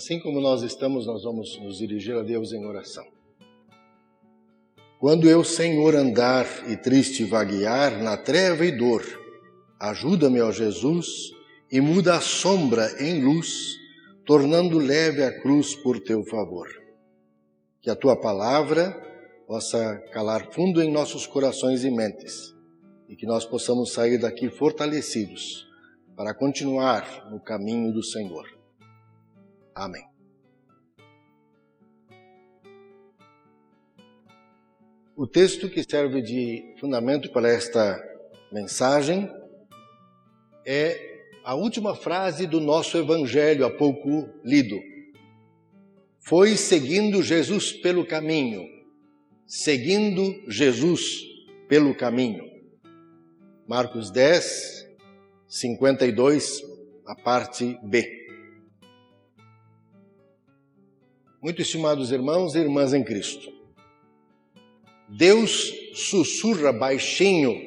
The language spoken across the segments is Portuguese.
Assim como nós estamos, nós vamos nos dirigir a Deus em oração. Quando eu, Senhor, andar e triste vaguear na treva e dor, ajuda-me, ó Jesus, e muda a sombra em luz, tornando leve a cruz por teu favor. Que a tua palavra possa calar fundo em nossos corações e mentes, e que nós possamos sair daqui fortalecidos para continuar no caminho do Senhor. Amém. O texto que serve de fundamento para esta mensagem é a última frase do nosso evangelho há pouco lido. Foi seguindo Jesus pelo caminho, seguindo Jesus pelo caminho. Marcos 10, 52, a parte B. Muito estimados irmãos e irmãs em Cristo, Deus sussurra baixinho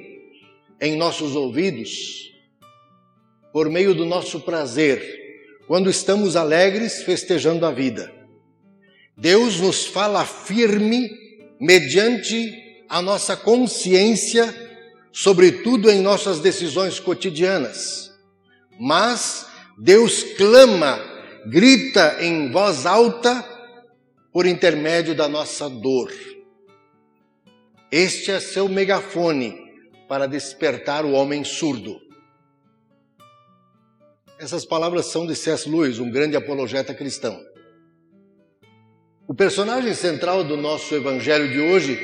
em nossos ouvidos por meio do nosso prazer, quando estamos alegres festejando a vida. Deus nos fala firme mediante a nossa consciência, sobretudo em nossas decisões cotidianas. Mas Deus clama, grita em voz alta por intermédio da nossa dor. Este é seu megafone para despertar o homem surdo. Essas palavras são de C.S. Lewis, um grande apologeta cristão. O personagem central do nosso evangelho de hoje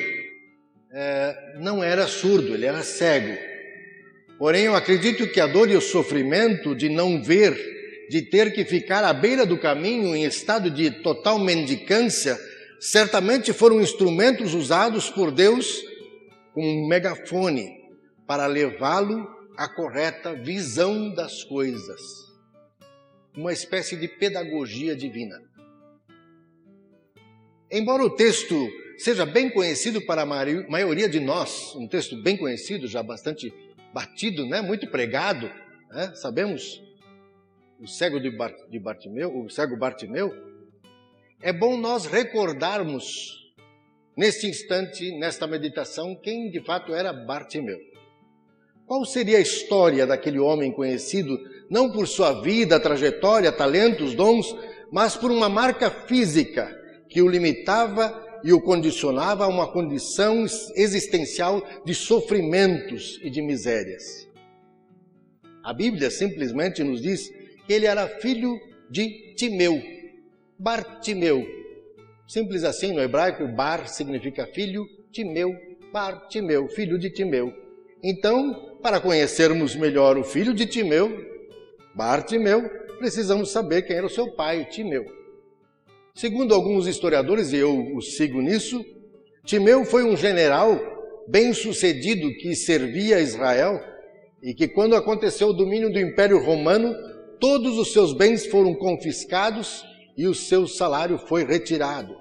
é, não era surdo, ele era cego. Porém, eu acredito que a dor e o sofrimento de não ver de ter que ficar à beira do caminho em estado de total mendicância, certamente foram instrumentos usados por Deus com um megafone para levá-lo à correta visão das coisas. Uma espécie de pedagogia divina. Embora o texto seja bem conhecido para a maioria de nós, um texto bem conhecido, já bastante batido, né? muito pregado, né? sabemos o cego de, Bartimeu, o cego Bartimeu, é bom nós recordarmos neste instante, nesta meditação, quem de fato era Bartimeu. Qual seria a história daquele homem conhecido não por sua vida, trajetória, talentos, dons, mas por uma marca física que o limitava e o condicionava a uma condição existencial de sofrimentos e de misérias. A Bíblia simplesmente nos diz ele era filho de Timeu, Bartimeu. Simples assim no hebraico, Bar significa filho, Timeu, Bartimeu, filho de Timeu. Então, para conhecermos melhor o filho de Timeu, Bartimeu, precisamos saber quem era o seu pai, Timeu. Segundo alguns historiadores, e eu o sigo nisso, Timeu foi um general bem-sucedido que servia a Israel e que, quando aconteceu o domínio do Império Romano, todos os seus bens foram confiscados e o seu salário foi retirado.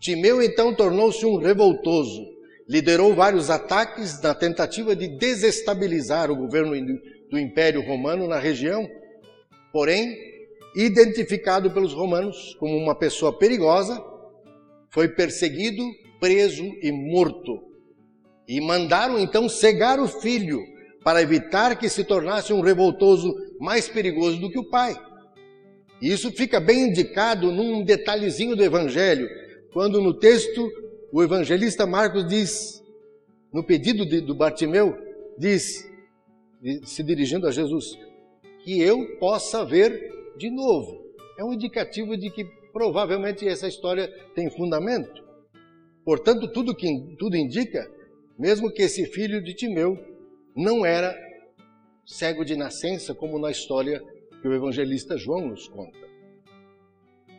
Timeu então tornou-se um revoltoso, liderou vários ataques na tentativa de desestabilizar o governo do Império Romano na região. Porém, identificado pelos romanos como uma pessoa perigosa, foi perseguido, preso e morto. E mandaram então cegar o filho para evitar que se tornasse um revoltoso mais perigoso do que o pai. E isso fica bem indicado num detalhezinho do Evangelho, quando no texto o evangelista Marcos diz, no pedido de, do Bartimeu, diz, se dirigindo a Jesus, que eu possa ver de novo. É um indicativo de que provavelmente essa história tem fundamento. Portanto, tudo que tudo indica, mesmo que esse filho de Timeu não era cego de nascença, como na história que o evangelista João nos conta.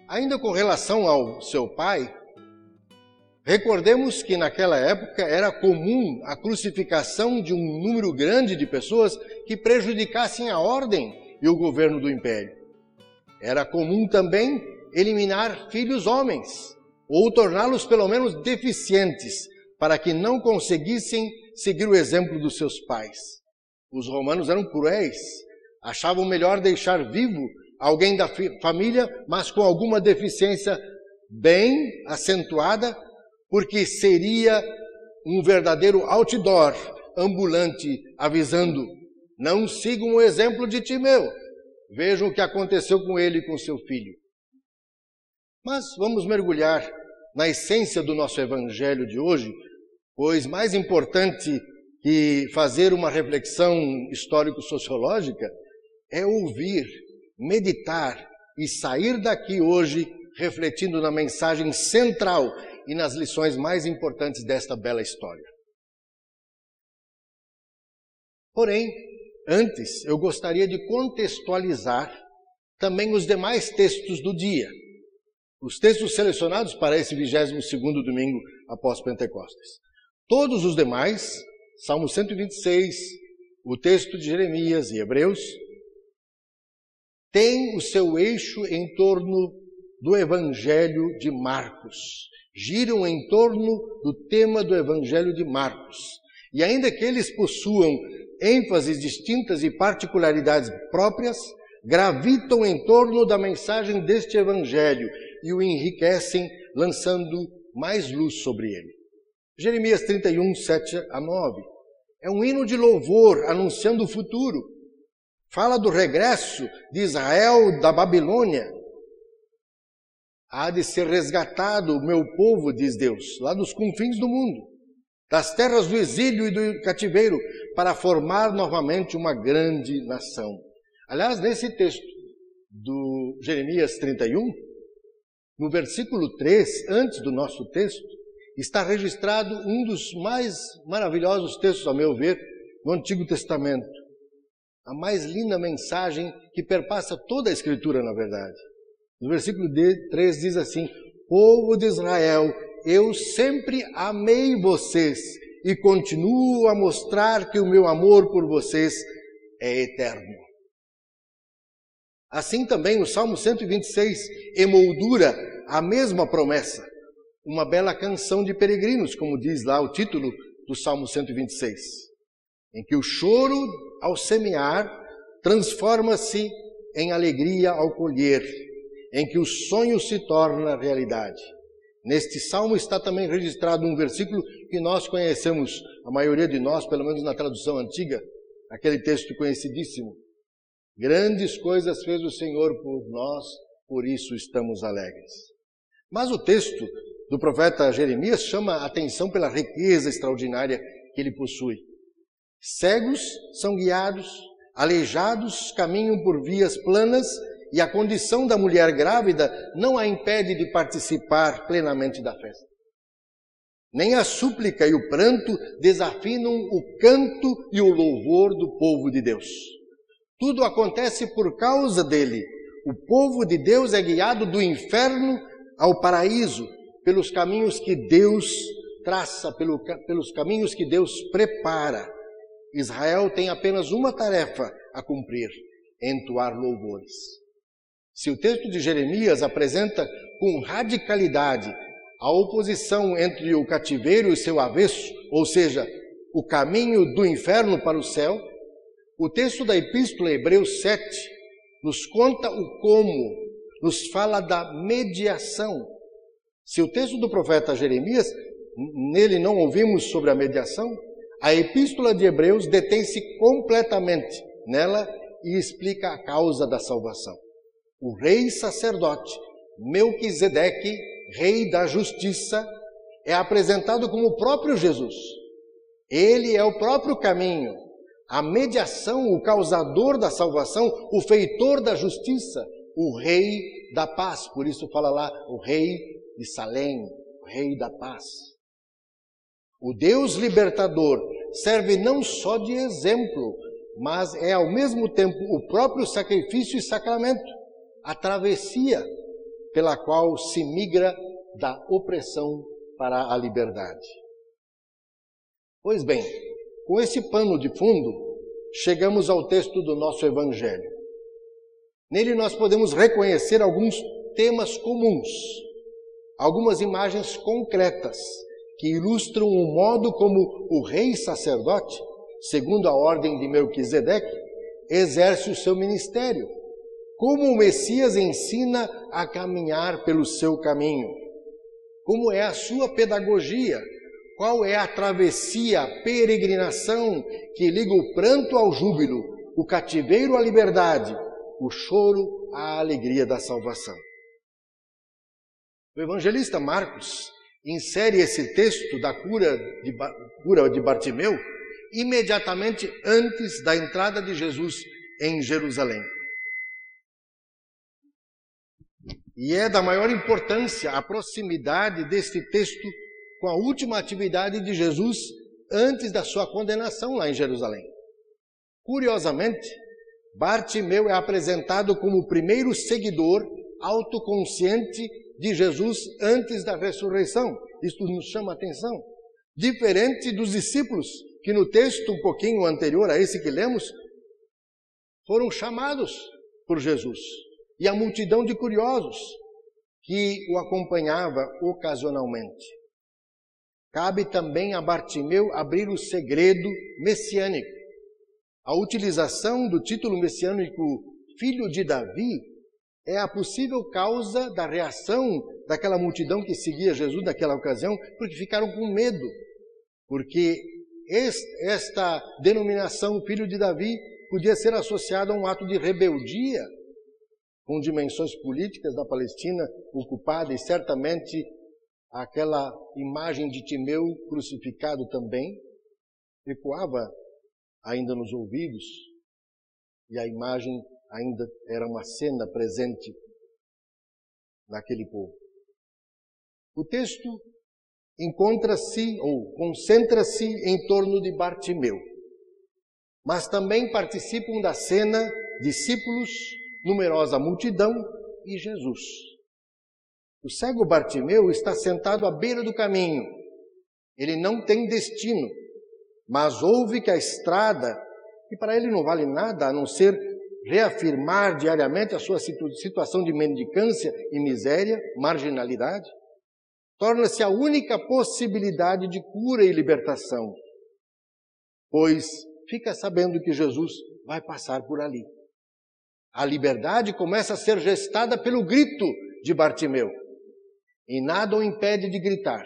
Ainda com relação ao seu pai, recordemos que naquela época era comum a crucificação de um número grande de pessoas que prejudicassem a ordem e o governo do império. Era comum também eliminar filhos homens, ou torná-los pelo menos deficientes, para que não conseguissem seguir o exemplo dos seus pais. Os romanos eram cruéis, achavam melhor deixar vivo alguém da família, mas com alguma deficiência bem acentuada, porque seria um verdadeiro outdoor ambulante avisando: não sigam o exemplo de Timeu. Vejam o que aconteceu com ele e com seu filho. Mas vamos mergulhar na essência do nosso evangelho de hoje, pois mais importante que fazer uma reflexão histórico-sociológica é ouvir, meditar e sair daqui hoje refletindo na mensagem central e nas lições mais importantes desta bela história. Porém, antes eu gostaria de contextualizar também os demais textos do dia. Os textos selecionados para esse 22 segundo domingo após Pentecostes. Todos os demais, Salmo 126, o texto de Jeremias e Hebreus, têm o seu eixo em torno do Evangelho de Marcos giram em torno do tema do Evangelho de Marcos. E ainda que eles possuam ênfases distintas e particularidades próprias, gravitam em torno da mensagem deste Evangelho e o enriquecem, lançando mais luz sobre ele. Jeremias 31, 7 a 9. É um hino de louvor anunciando o futuro. Fala do regresso de Israel da Babilônia há de ser resgatado o meu povo, diz Deus, lá dos confins do mundo, das terras do exílio e do cativeiro, para formar novamente uma grande nação. Aliás, nesse texto do Jeremias 31, no versículo 3, antes do nosso texto, está registrado um dos mais maravilhosos textos, a meu ver, no Antigo Testamento. A mais linda mensagem que perpassa toda a Escritura, na verdade. No versículo 3 diz assim: Povo de Israel, eu sempre amei vocês e continuo a mostrar que o meu amor por vocês é eterno. Assim também o Salmo 126 emoldura a mesma promessa, uma bela canção de peregrinos, como diz lá o título do Salmo 126, em que o choro ao semear transforma-se em alegria ao colher em que o sonho se torna realidade. Neste salmo está também registrado um versículo que nós conhecemos, a maioria de nós, pelo menos na tradução antiga, aquele texto conhecidíssimo. Grandes coisas fez o Senhor por nós, por isso estamos alegres. Mas o texto do profeta Jeremias chama a atenção pela riqueza extraordinária que ele possui. Cegos são guiados, aleijados caminham por vias planas e a condição da mulher grávida não a impede de participar plenamente da festa. Nem a súplica e o pranto desafinam o canto e o louvor do povo de Deus. Tudo acontece por causa dele. O povo de Deus é guiado do inferno ao paraíso pelos caminhos que Deus traça, pelo, pelos caminhos que Deus prepara. Israel tem apenas uma tarefa a cumprir: entoar louvores. Se o texto de Jeremias apresenta com radicalidade a oposição entre o cativeiro e seu avesso, ou seja, o caminho do inferno para o céu, o texto da Epístola Hebreus 7 nos conta o como, nos fala da mediação. Se o texto do profeta Jeremias, nele não ouvimos sobre a mediação, a Epístola de Hebreus detém-se completamente nela e explica a causa da salvação o rei sacerdote Melquisedeque, rei da justiça, é apresentado como o próprio Jesus. Ele é o próprio caminho, a mediação, o causador da salvação, o feitor da justiça, o rei da paz. Por isso fala lá o rei de Salém, rei da paz. O Deus libertador serve não só de exemplo, mas é ao mesmo tempo o próprio sacrifício e sacramento a travessia pela qual se migra da opressão para a liberdade. Pois bem, com esse pano de fundo, chegamos ao texto do nosso Evangelho. Nele nós podemos reconhecer alguns temas comuns, algumas imagens concretas que ilustram o modo como o rei sacerdote, segundo a ordem de Melquisedeque, exerce o seu ministério como o Messias ensina a caminhar pelo seu caminho, como é a sua pedagogia, qual é a travessia, a peregrinação que liga o pranto ao júbilo, o cativeiro à liberdade, o choro à alegria da salvação. O evangelista Marcos insere esse texto da cura de, cura de Bartimeu imediatamente antes da entrada de Jesus em Jerusalém. E é da maior importância a proximidade deste texto com a última atividade de Jesus antes da sua condenação lá em Jerusalém. Curiosamente, Bartimeu é apresentado como o primeiro seguidor autoconsciente de Jesus antes da ressurreição. Isto nos chama atenção. Diferente dos discípulos, que no texto um pouquinho anterior a esse que lemos, foram chamados por Jesus e a multidão de curiosos que o acompanhava ocasionalmente. Cabe também a Bartimeu abrir o segredo messiânico. A utilização do título messiânico Filho de Davi é a possível causa da reação daquela multidão que seguia Jesus naquela ocasião, porque ficaram com medo. Porque esta denominação Filho de Davi podia ser associada a um ato de rebeldia com dimensões políticas da Palestina ocupada e certamente aquela imagem de Timeu crucificado também ecoava ainda nos ouvidos e a imagem ainda era uma cena presente naquele povo. O texto encontra-se ou concentra-se em torno de Bartimeu, mas também participam da cena discípulos numerosa multidão e Jesus. O cego Bartimeu está sentado à beira do caminho. Ele não tem destino, mas ouve que a estrada, que para ele não vale nada a não ser reafirmar diariamente a sua situação de mendicância e miséria, marginalidade, torna-se a única possibilidade de cura e libertação, pois fica sabendo que Jesus vai passar por ali. A liberdade começa a ser gestada pelo grito de Bartimeu. E nada o impede de gritar.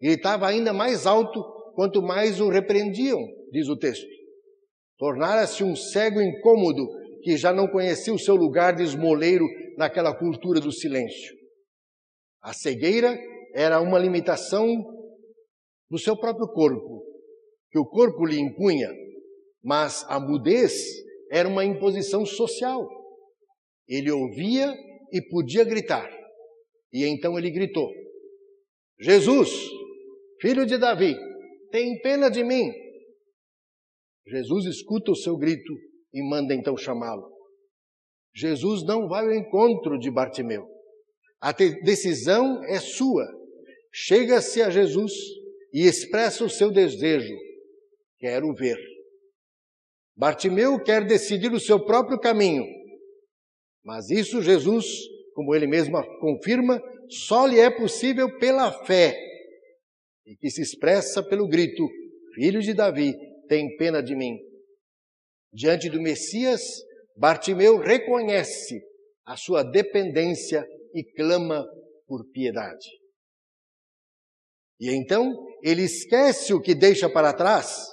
Gritava ainda mais alto quanto mais o repreendiam, diz o texto. Tornara-se um cego incômodo que já não conhecia o seu lugar de esmoleiro naquela cultura do silêncio. A cegueira era uma limitação do seu próprio corpo, que o corpo lhe impunha, mas a mudez era uma imposição social. Ele ouvia e podia gritar. E então ele gritou: Jesus, filho de Davi, tem pena de mim. Jesus escuta o seu grito e manda então chamá-lo. Jesus não vai ao encontro de Bartimeu. A decisão é sua. Chega-se a Jesus e expressa o seu desejo. Quero ver. Bartimeu quer decidir o seu próprio caminho, mas isso Jesus, como ele mesmo confirma, só lhe é possível pela fé, e que se expressa pelo grito: Filho de Davi, tem pena de mim. Diante do Messias, Bartimeu reconhece a sua dependência e clama por piedade. E então ele esquece o que deixa para trás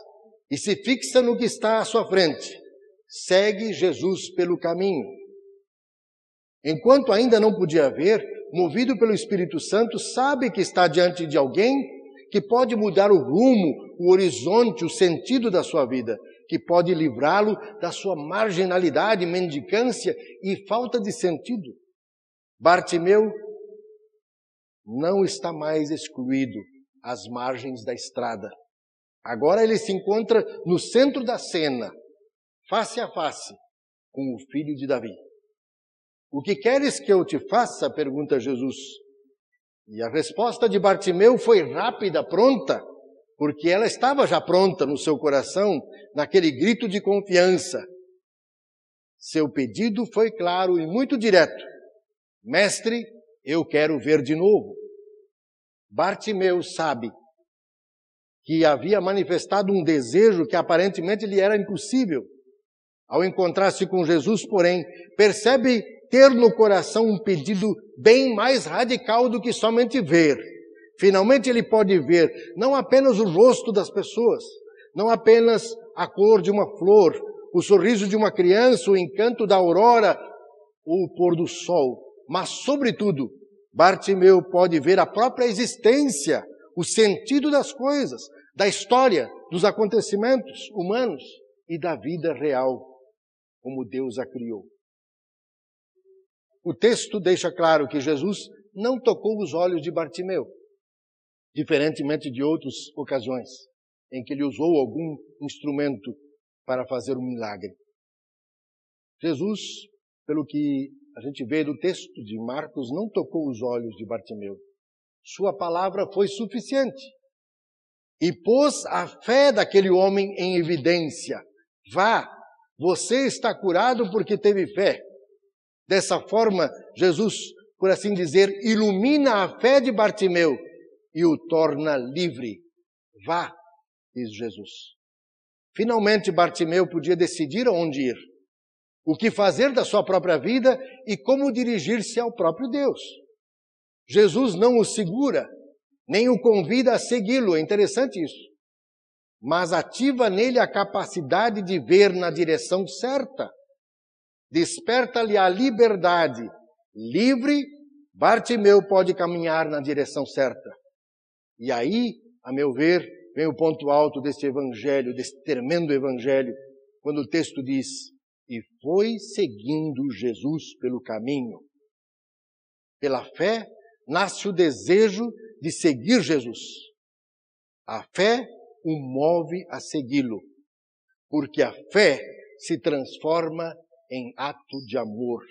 e se fixa no que está à sua frente. Segue Jesus pelo caminho. Enquanto ainda não podia ver, movido pelo Espírito Santo, sabe que está diante de alguém que pode mudar o rumo, o horizonte, o sentido da sua vida, que pode livrá-lo da sua marginalidade, mendicância e falta de sentido. Bartimeu não está mais excluído às margens da estrada. Agora ele se encontra no centro da cena, face a face, com o filho de Davi. O que queres que eu te faça? pergunta Jesus. E a resposta de Bartimeu foi rápida, pronta, porque ela estava já pronta no seu coração, naquele grito de confiança. Seu pedido foi claro e muito direto: Mestre, eu quero ver de novo. Bartimeu sabe que havia manifestado um desejo que aparentemente lhe era impossível. Ao encontrar-se com Jesus, porém, percebe ter no coração um pedido bem mais radical do que somente ver. Finalmente ele pode ver não apenas o rosto das pessoas, não apenas a cor de uma flor, o sorriso de uma criança, o encanto da aurora ou o pôr do sol, mas, sobretudo, Bartimeu pode ver a própria existência, o sentido das coisas, da história, dos acontecimentos humanos e da vida real, como Deus a criou. O texto deixa claro que Jesus não tocou os olhos de Bartimeu, diferentemente de outras ocasiões em que ele usou algum instrumento para fazer um milagre. Jesus, pelo que a gente vê no texto de Marcos, não tocou os olhos de Bartimeu. Sua palavra foi suficiente e pôs a fé daquele homem em evidência. Vá, você está curado porque teve fé. Dessa forma, Jesus, por assim dizer, ilumina a fé de Bartimeu e o torna livre. Vá, diz Jesus. Finalmente, Bartimeu podia decidir aonde ir, o que fazer da sua própria vida e como dirigir-se ao próprio Deus. Jesus não o segura, nem o convida a segui-lo, é interessante isso. Mas ativa nele a capacidade de ver na direção certa. Desperta-lhe a liberdade. Livre, Bartimeu pode caminhar na direção certa. E aí, a meu ver, vem o ponto alto deste evangelho, deste tremendo evangelho, quando o texto diz: E foi seguindo Jesus pelo caminho. Pela fé, nasce o desejo de seguir Jesus. A fé o move a segui-lo, porque a fé se transforma em ato de amor.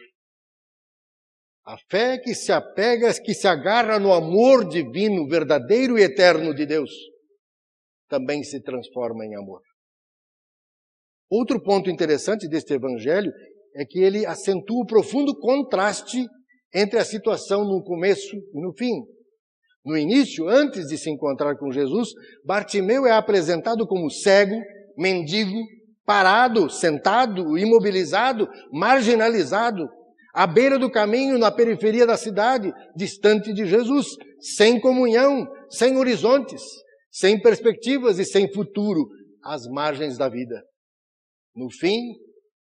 A fé que se apega, que se agarra no amor divino, verdadeiro e eterno de Deus, também se transforma em amor. Outro ponto interessante deste evangelho é que ele acentua o profundo contraste entre a situação no começo e no fim. No início, antes de se encontrar com Jesus, Bartimeu é apresentado como cego, mendigo, parado, sentado, imobilizado, marginalizado, à beira do caminho, na periferia da cidade, distante de Jesus, sem comunhão, sem horizontes, sem perspectivas e sem futuro, às margens da vida. No fim,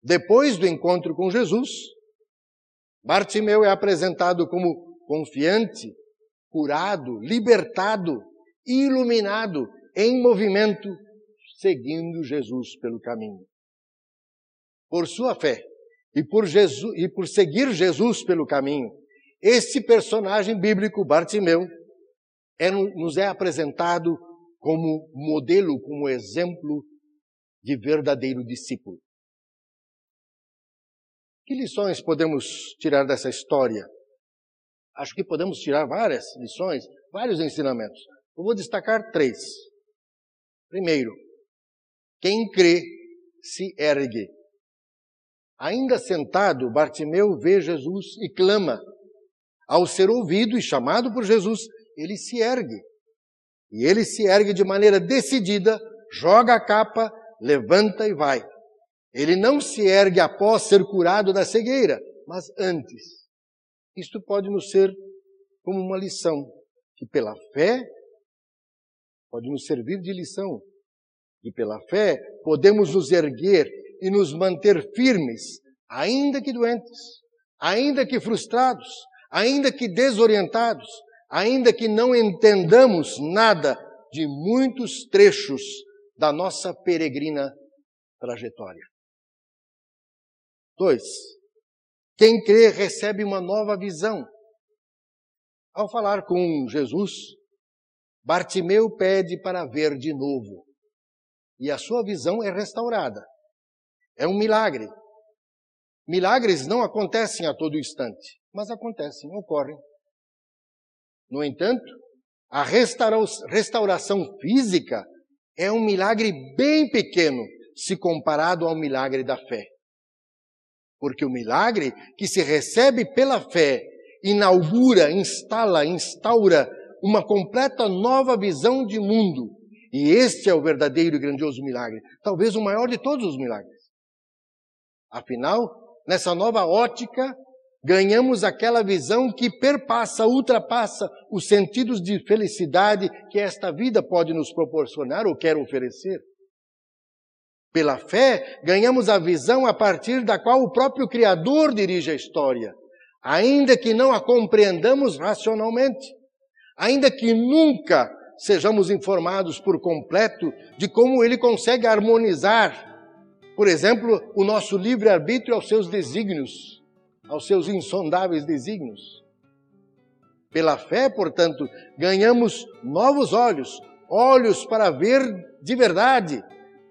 depois do encontro com Jesus, Bartimeu é apresentado como confiante, curado, libertado, iluminado, em movimento, seguindo Jesus pelo caminho. Por sua fé e por, Jesus, e por seguir Jesus pelo caminho, este personagem bíblico, Bartimeu, é, nos é apresentado como modelo, como exemplo de verdadeiro discípulo. Que lições podemos tirar dessa história? Acho que podemos tirar várias lições, vários ensinamentos. Eu vou destacar três. Primeiro, quem crê se ergue. Ainda sentado, Bartimeu vê Jesus e clama. Ao ser ouvido e chamado por Jesus, ele se ergue. E ele se ergue de maneira decidida, joga a capa, levanta e vai. Ele não se ergue após ser curado da cegueira, mas antes. Isto pode nos ser como uma lição, que pela fé pode nos servir de lição, e pela fé podemos nos erguer e nos manter firmes, ainda que doentes, ainda que frustrados, ainda que desorientados, ainda que não entendamos nada de muitos trechos da nossa peregrina trajetória. Dois, quem crê recebe uma nova visão. Ao falar com Jesus, Bartimeu pede para ver de novo. E a sua visão é restaurada. É um milagre. Milagres não acontecem a todo instante, mas acontecem, ocorrem. No entanto, a restauração física é um milagre bem pequeno se comparado ao milagre da fé. Porque o milagre que se recebe pela fé inaugura, instala, instaura uma completa nova visão de mundo. E este é o verdadeiro e grandioso milagre, talvez o maior de todos os milagres. Afinal, nessa nova ótica, ganhamos aquela visão que perpassa, ultrapassa os sentidos de felicidade que esta vida pode nos proporcionar ou quer oferecer. Pela fé, ganhamos a visão a partir da qual o próprio Criador dirige a história, ainda que não a compreendamos racionalmente, ainda que nunca sejamos informados por completo de como ele consegue harmonizar, por exemplo, o nosso livre-arbítrio aos seus desígnios, aos seus insondáveis desígnios. Pela fé, portanto, ganhamos novos olhos, olhos para ver de verdade,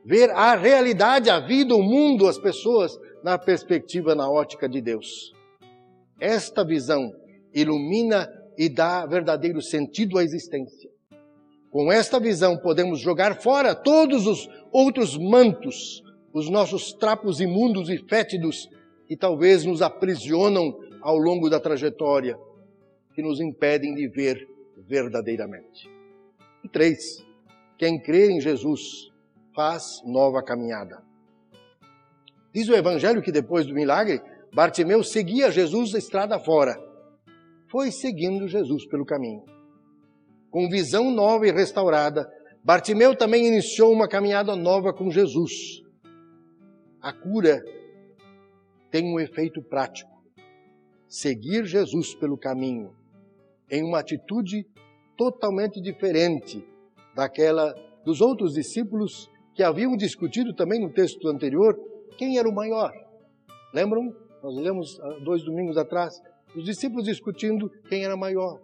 ver a realidade, a vida, o mundo, as pessoas na perspectiva, na ótica de Deus. Esta visão ilumina e dá verdadeiro sentido à existência. Com esta visão, podemos jogar fora todos os outros mantos, os nossos trapos imundos e fétidos, que talvez nos aprisionam ao longo da trajetória, que nos impedem de ver verdadeiramente. E três, quem crê em Jesus faz nova caminhada. Diz o Evangelho que depois do milagre, Bartimeu seguia Jesus estrada fora. Foi seguindo Jesus pelo caminho com visão nova e restaurada, Bartimeu também iniciou uma caminhada nova com Jesus. A cura tem um efeito prático. Seguir Jesus pelo caminho em uma atitude totalmente diferente daquela dos outros discípulos que haviam discutido também no texto anterior quem era o maior. Lembram? Nós lemos dois domingos atrás os discípulos discutindo quem era maior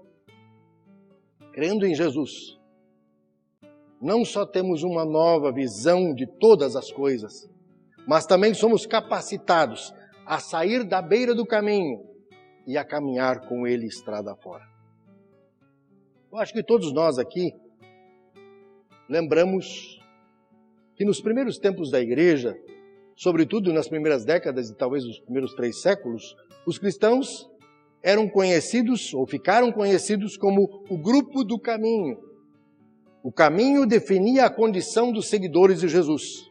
crendo em Jesus, não só temos uma nova visão de todas as coisas, mas também somos capacitados a sair da beira do caminho e a caminhar com Ele estrada fora. Eu acho que todos nós aqui lembramos que nos primeiros tempos da igreja, sobretudo nas primeiras décadas e talvez nos primeiros três séculos, os cristãos eram conhecidos ou ficaram conhecidos como o grupo do caminho. O caminho definia a condição dos seguidores de Jesus.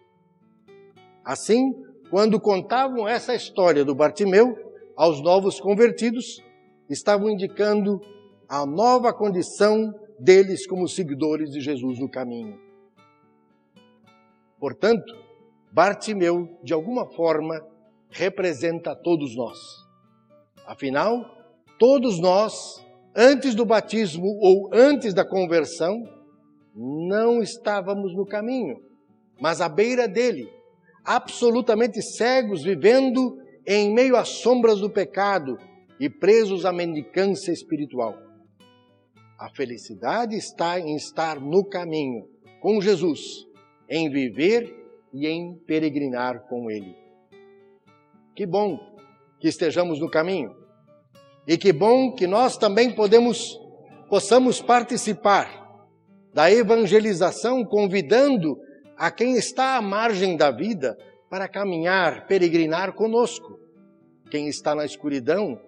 Assim, quando contavam essa história do Bartimeu aos novos convertidos, estavam indicando a nova condição deles como seguidores de Jesus no caminho. Portanto, Bartimeu, de alguma forma, representa todos nós. Afinal, todos nós, antes do batismo ou antes da conversão, não estávamos no caminho, mas à beira dele, absolutamente cegos, vivendo em meio às sombras do pecado e presos à mendicância espiritual. A felicidade está em estar no caminho com Jesus, em viver e em peregrinar com Ele. Que bom que estejamos no caminho. E que bom que nós também podemos possamos participar da evangelização convidando a quem está à margem da vida para caminhar, peregrinar conosco. Quem está na escuridão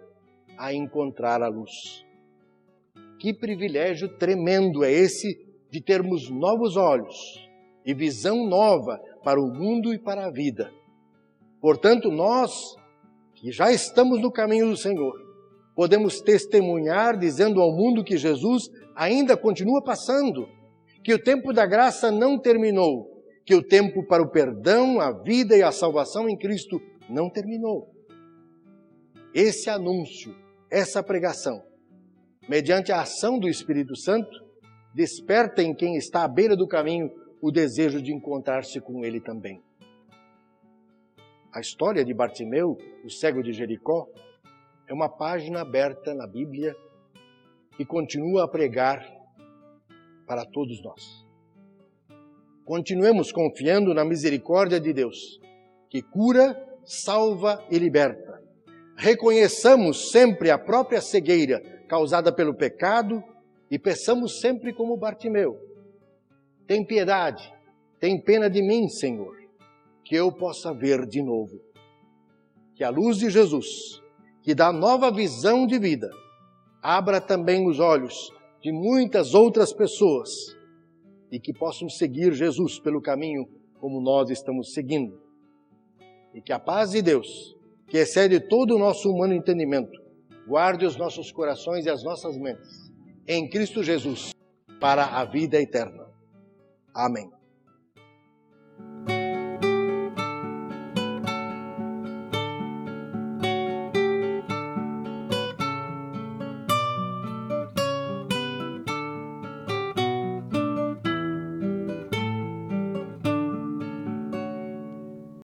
a encontrar a luz. Que privilégio tremendo é esse de termos novos olhos e visão nova para o mundo e para a vida. Portanto, nós que já estamos no caminho do Senhor, podemos testemunhar dizendo ao mundo que Jesus ainda continua passando, que o tempo da graça não terminou, que o tempo para o perdão, a vida e a salvação em Cristo não terminou. Esse anúncio, essa pregação, mediante a ação do Espírito Santo, desperta em quem está à beira do caminho o desejo de encontrar-se com Ele também. A história de Bartimeu, o cego de Jericó, é uma página aberta na Bíblia que continua a pregar para todos nós. Continuemos confiando na misericórdia de Deus, que cura, salva e liberta. Reconheçamos sempre a própria cegueira causada pelo pecado e peçamos sempre como Bartimeu: Tem piedade, tem pena de mim, Senhor, que eu possa ver de novo. Que a luz de Jesus que dá nova visão de vida, abra também os olhos de muitas outras pessoas e que possam seguir Jesus pelo caminho como nós estamos seguindo. E que a paz de Deus, que excede todo o nosso humano entendimento, guarde os nossos corações e as nossas mentes em Cristo Jesus para a vida eterna. Amém.